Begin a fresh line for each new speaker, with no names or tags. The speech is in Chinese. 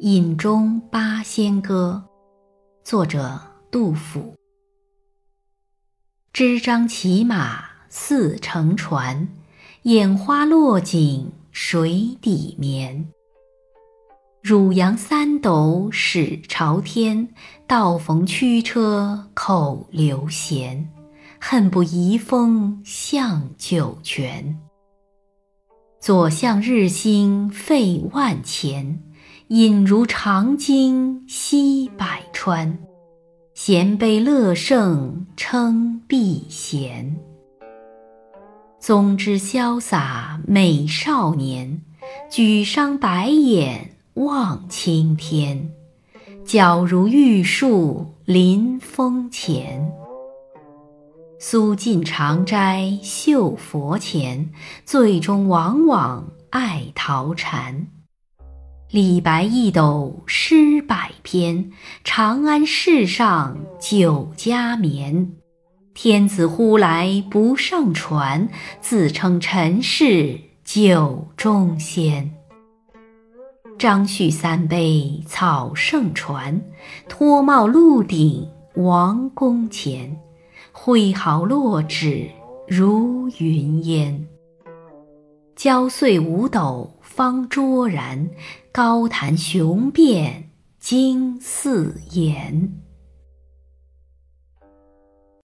饮中八仙歌，作者杜甫。支张骑马似乘船，眼花落井水底眠。汝阳三斗始朝天，道逢驱车口流涎。恨不移风向酒泉。左相日兴费万钱。饮如长鲸吸百川，衔杯乐圣称避嫌。宗之潇洒美少年，举觞白眼望青天。皎如玉树临风前。苏晋常斋绣佛前，醉中往往爱桃禅。李白一斗诗百篇，长安市上酒家眠。天子呼来不上船，自称臣是酒中仙。张旭三杯草圣传，脱帽露顶王宫前。挥毫落纸如云烟。焦碎五斗方卓然，高谈雄辩惊四言。